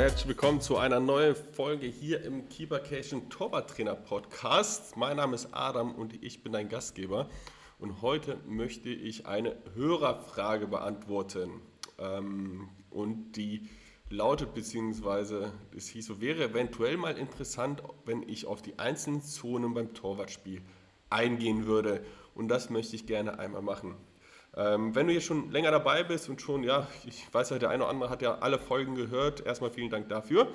herzlich willkommen zu einer neuen Folge hier im Keepercation Torwarttrainer Podcast. Mein Name ist Adam und ich bin dein Gastgeber. Und heute möchte ich eine Hörerfrage beantworten. Ähm, und die lautet, beziehungsweise es hieß so, wäre eventuell mal interessant, wenn ich auf die einzelnen Zonen beim Torwartspiel eingehen würde. Und das möchte ich gerne einmal machen. Ähm, wenn du hier schon länger dabei bist und schon, ja, ich weiß ja, der eine oder andere hat ja alle Folgen gehört, erstmal vielen Dank dafür.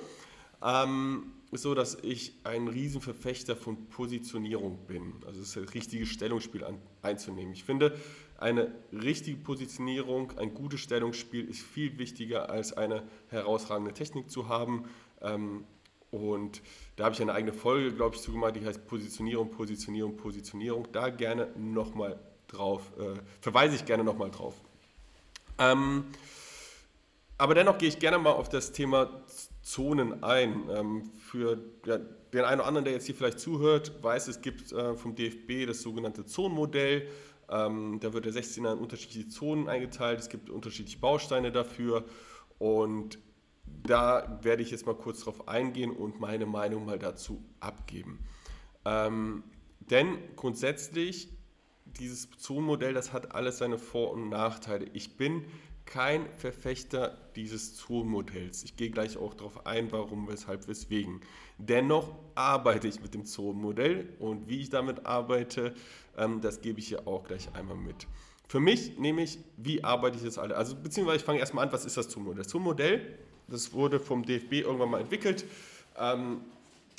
Ähm, ist so, dass ich ein Riesenverfechter von Positionierung bin. Also das, richtige Stellungsspiel an, einzunehmen. Ich finde, eine richtige Positionierung, ein gutes Stellungsspiel ist viel wichtiger als eine herausragende Technik zu haben. Ähm, und da habe ich eine eigene Folge, glaube ich, zugemacht, die heißt Positionierung, Positionierung, Positionierung. Da gerne nochmal drauf, äh, verweise ich gerne nochmal drauf. Ähm, aber dennoch gehe ich gerne mal auf das Thema Zonen ein. Ähm, für ja, den einen oder anderen, der jetzt hier vielleicht zuhört, weiß, es gibt äh, vom DFB das sogenannte Zonenmodell. Ähm, da wird der 16er in unterschiedliche Zonen eingeteilt. Es gibt unterschiedliche Bausteine dafür. Und da werde ich jetzt mal kurz drauf eingehen und meine Meinung mal dazu abgeben. Ähm, denn grundsätzlich dieses Zonenmodell, das hat alles seine Vor- und Nachteile. Ich bin kein Verfechter dieses Zonenmodells. Ich gehe gleich auch darauf ein, warum, weshalb, weswegen. Dennoch arbeite ich mit dem Zonenmodell und wie ich damit arbeite, ähm, das gebe ich hier auch gleich einmal mit. Für mich nehme ich, wie arbeite ich das alle? Also beziehungsweise ich fange erstmal an, was ist das Zonenmodell? Das Zonenmodell, das wurde vom DFB irgendwann mal entwickelt. Ähm,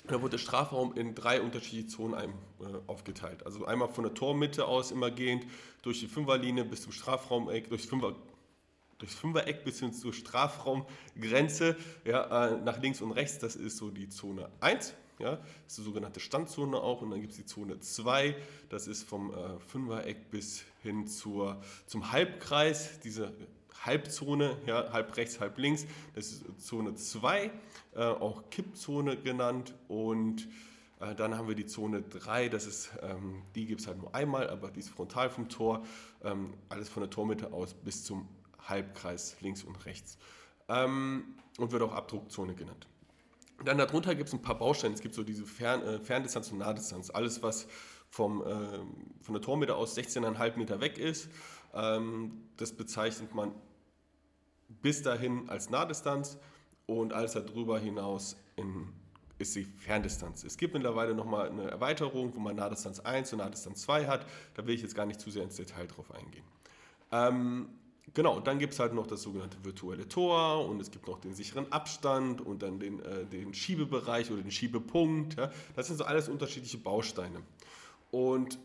da wurde der Strafraum in drei unterschiedliche Zonen ein, äh, aufgeteilt. Also einmal von der Tormitte aus immer gehend durch die Fünferlinie bis zum Strafraumeck, durchs Fünfer, durchs Fünfereck bis hin zur Strafraumgrenze, ja, äh, nach links und rechts, das ist so die Zone 1. Ja, das ist die sogenannte Standzone auch und dann gibt es die Zone 2, das ist vom äh, Fünfereck bis hin zur, zum Halbkreis, diese Halbzone, ja, halb rechts, halb links. Das ist Zone 2, äh, auch Kippzone genannt. Und äh, dann haben wir die Zone 3, das ist, ähm, die gibt es halt nur einmal, aber die ist frontal vom Tor. Ähm, alles von der Tormitte aus bis zum Halbkreis links und rechts. Ähm, und wird auch Abdruckzone genannt. Dann darunter gibt es ein paar Bausteine. Es gibt so diese Fern, äh, Ferndistanz und Nahdistanz. Alles, was vom, äh, von der Tormitte aus 16,5 Meter weg ist, ähm, das bezeichnet man bis dahin als Nahdistanz und alles darüber hinaus in, ist die Ferndistanz. Es gibt mittlerweile nochmal eine Erweiterung, wo man Nahdistanz 1 und Nahdistanz 2 hat. Da will ich jetzt gar nicht zu sehr ins Detail drauf eingehen. Ähm, genau, dann gibt es halt noch das sogenannte virtuelle Tor und es gibt noch den sicheren Abstand und dann den, äh, den Schiebebereich oder den Schiebepunkt. Ja. Das sind so alles unterschiedliche Bausteine. Und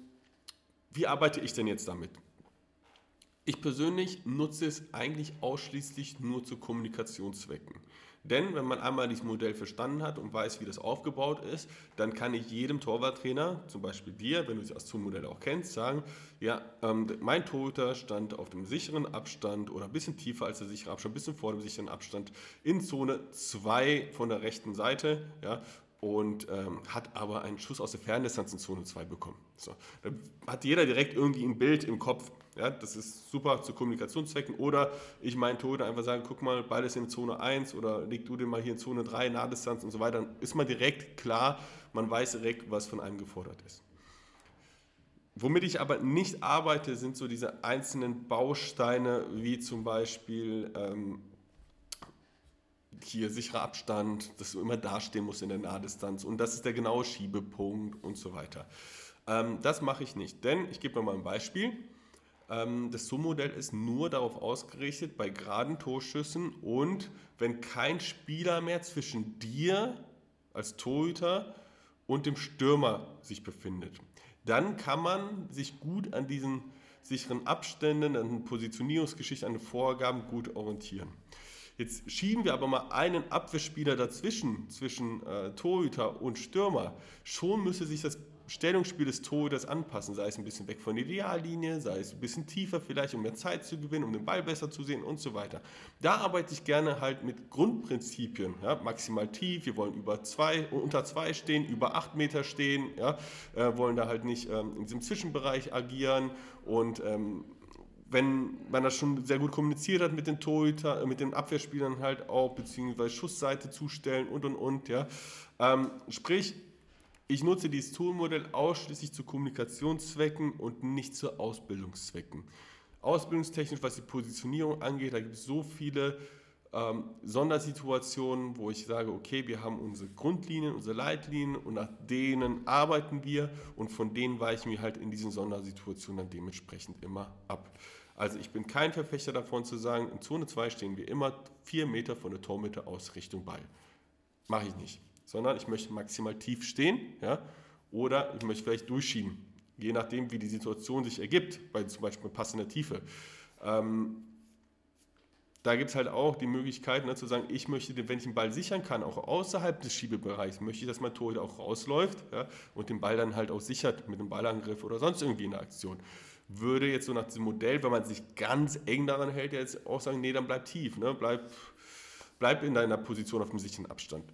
wie arbeite ich denn jetzt damit? Ich persönlich nutze es eigentlich ausschließlich nur zu Kommunikationszwecken. Denn wenn man einmal dieses Modell verstanden hat und weiß, wie das aufgebaut ist, dann kann ich jedem Torwarttrainer, zum Beispiel dir, wenn du das Zoom-Modell auch kennst, sagen, ja, ähm, mein Torhüter stand auf dem sicheren Abstand oder ein bisschen tiefer als der sichere Abstand, ein bisschen vor dem sicheren Abstand in Zone 2 von der rechten Seite, ja, und ähm, hat aber einen Schuss aus der Ferndistanz in Zone 2 bekommen. So, dann hat jeder direkt irgendwie ein Bild im Kopf, ja, das ist super zu Kommunikationszwecken. Oder ich meinen Tode einfach sagen, guck mal, beides in Zone 1 oder leg du den mal hier in Zone 3, Nahdistanz und so weiter. Dann ist man direkt klar, man weiß direkt, was von einem gefordert ist. Womit ich aber nicht arbeite, sind so diese einzelnen Bausteine, wie zum Beispiel ähm, hier sicherer Abstand, dass du immer dastehen musst in der Nahdistanz und das ist der genaue Schiebepunkt und so weiter. Ähm, das mache ich nicht, denn ich gebe mir mal ein Beispiel. Ähm, das Zoom-Modell ist nur darauf ausgerichtet, bei geraden Torschüssen und wenn kein Spieler mehr zwischen dir als Torhüter und dem Stürmer sich befindet. Dann kann man sich gut an diesen sicheren Abständen, an Positionierungsgeschichten, an den Vorgaben gut orientieren. Jetzt schieben wir aber mal einen Abwehrspieler dazwischen, zwischen äh, Torhüter und Stürmer. Schon müsste sich das Stellungsspiel des Torhüters anpassen, sei es ein bisschen weg von der Ideallinie, sei es ein bisschen tiefer vielleicht, um mehr Zeit zu gewinnen, um den Ball besser zu sehen und so weiter. Da arbeite ich gerne halt mit Grundprinzipien, ja, maximal tief, wir wollen über zwei, unter zwei stehen, über acht Meter stehen, ja, äh, wollen da halt nicht ähm, in diesem Zwischenbereich agieren und ähm, wenn man das schon sehr gut kommuniziert hat mit den Torhüter, äh, mit den Abwehrspielern halt auch, beziehungsweise Schussseite zustellen und und und, ja. Ähm, sprich, ich nutze dieses Toolmodell ausschließlich zu Kommunikationszwecken und nicht zu Ausbildungszwecken. Ausbildungstechnisch, was die Positionierung angeht, da gibt es so viele ähm, Sondersituationen, wo ich sage, okay, wir haben unsere Grundlinien, unsere Leitlinien und nach denen arbeiten wir und von denen weichen wir halt in diesen Sondersituationen dann dementsprechend immer ab. Also ich bin kein Verfechter davon zu sagen, in Zone 2 stehen wir immer vier Meter von der Tormitte aus Richtung Ball. Mache ich nicht. Sondern ich möchte maximal tief stehen ja, oder ich möchte vielleicht durchschieben. Je nachdem, wie die Situation sich ergibt, bei zum Beispiel passender Tiefe. Ähm, da gibt es halt auch die Möglichkeit ne, zu sagen, ich möchte, wenn ich den Ball sichern kann, auch außerhalb des Schiebebereichs, möchte ich, dass mein Torhüter auch rausläuft ja, und den Ball dann halt auch sichert mit einem Ballangriff oder sonst irgendwie in der Aktion würde jetzt so nach diesem Modell, wenn man sich ganz eng daran hält, jetzt auch sagen, nee, dann bleib tief, ne? bleib, bleib in deiner Position auf dem sicheren Abstand.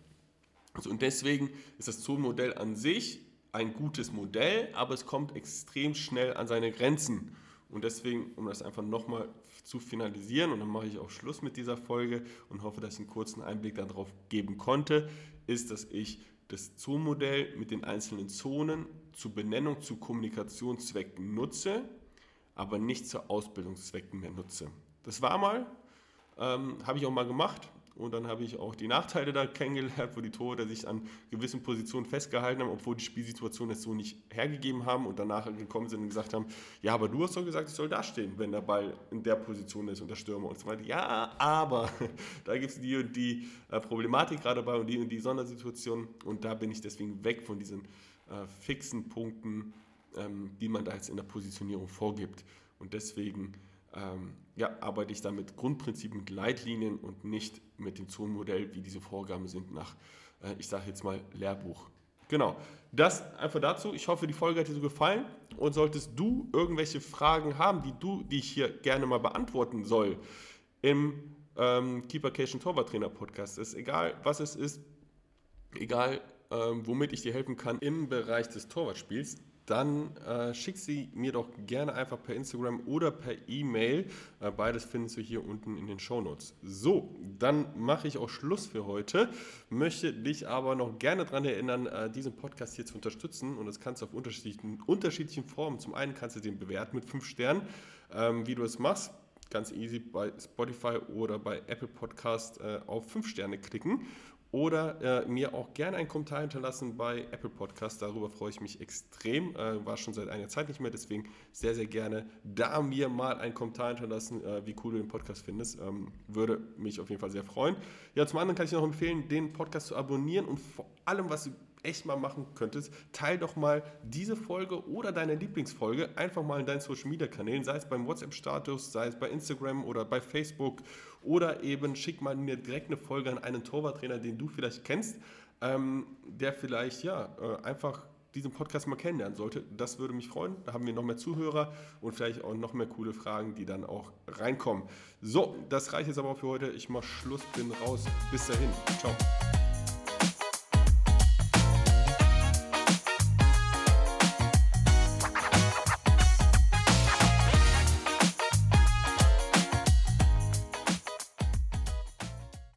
Also, und deswegen ist das Zonenmodell an sich ein gutes Modell, aber es kommt extrem schnell an seine Grenzen. Und deswegen, um das einfach nochmal zu finalisieren, und dann mache ich auch Schluss mit dieser Folge und hoffe, dass ich einen kurzen Einblick darauf geben konnte, ist, dass ich das Zonenmodell mit den einzelnen Zonen zur Benennung zu Kommunikationszwecken nutze aber nicht zu Ausbildungszwecken mehr nutze. Das war mal, ähm, habe ich auch mal gemacht und dann habe ich auch die Nachteile da kennengelernt, wo die Tore sich an gewissen Positionen festgehalten haben, obwohl die Spielsituation es so nicht hergegeben haben und danach gekommen sind und gesagt haben, ja, aber du hast doch gesagt, ich soll da stehen, wenn der Ball in der Position ist und der Stürmer und so weiter. Ja, aber da gibt es die und die äh, Problematik gerade bei und die und die Sondersituation und da bin ich deswegen weg von diesen äh, fixen Punkten, ähm, die man da jetzt in der Positionierung vorgibt. Und deswegen ähm, ja, arbeite ich da mit Grundprinzipien, mit Leitlinien und nicht mit dem Zonenmodell, wie diese Vorgaben sind nach, äh, ich sage jetzt mal, Lehrbuch. Genau, das einfach dazu. Ich hoffe, die Folge hat dir so gefallen. Und solltest du irgendwelche Fragen haben, die, du, die ich hier gerne mal beantworten soll, im ähm, Keeper Cation Torwarttrainer Podcast, ist egal, was es ist, egal, ähm, womit ich dir helfen kann im Bereich des Torwartspiels, dann äh, schick sie mir doch gerne einfach per Instagram oder per E-Mail. Äh, beides findest du hier unten in den Show Notes. So, dann mache ich auch Schluss für heute. Möchte dich aber noch gerne daran erinnern, äh, diesen Podcast hier zu unterstützen. Und das kannst du auf unterschiedlichen, unterschiedlichen Formen. Zum einen kannst du den bewerten mit 5 Sternen, ähm, wie du es machst. Ganz easy bei Spotify oder bei Apple Podcast äh, auf 5 Sterne klicken oder äh, mir auch gerne einen Kommentar hinterlassen bei Apple Podcast. Darüber freue ich mich extrem. Äh, war schon seit einiger Zeit nicht mehr, deswegen sehr, sehr gerne da mir mal einen Kommentar hinterlassen, äh, wie cool du den Podcast findest. Ähm, würde mich auf jeden Fall sehr freuen. Ja, zum anderen kann ich noch empfehlen, den Podcast zu abonnieren und vor allem, was echt mal machen könntest, teil doch mal diese Folge oder deine Lieblingsfolge einfach mal in deinen Social Media Kanälen, sei es beim WhatsApp-Status, sei es bei Instagram oder bei Facebook oder eben schick mal mir direkt eine Folge an einen Torwarttrainer, den du vielleicht kennst, ähm, der vielleicht ja äh, einfach diesen Podcast mal kennenlernen sollte. Das würde mich freuen. Da haben wir noch mehr Zuhörer und vielleicht auch noch mehr coole Fragen, die dann auch reinkommen. So, das reicht jetzt aber für heute. Ich mache Schluss, bin raus. Bis dahin. Ciao.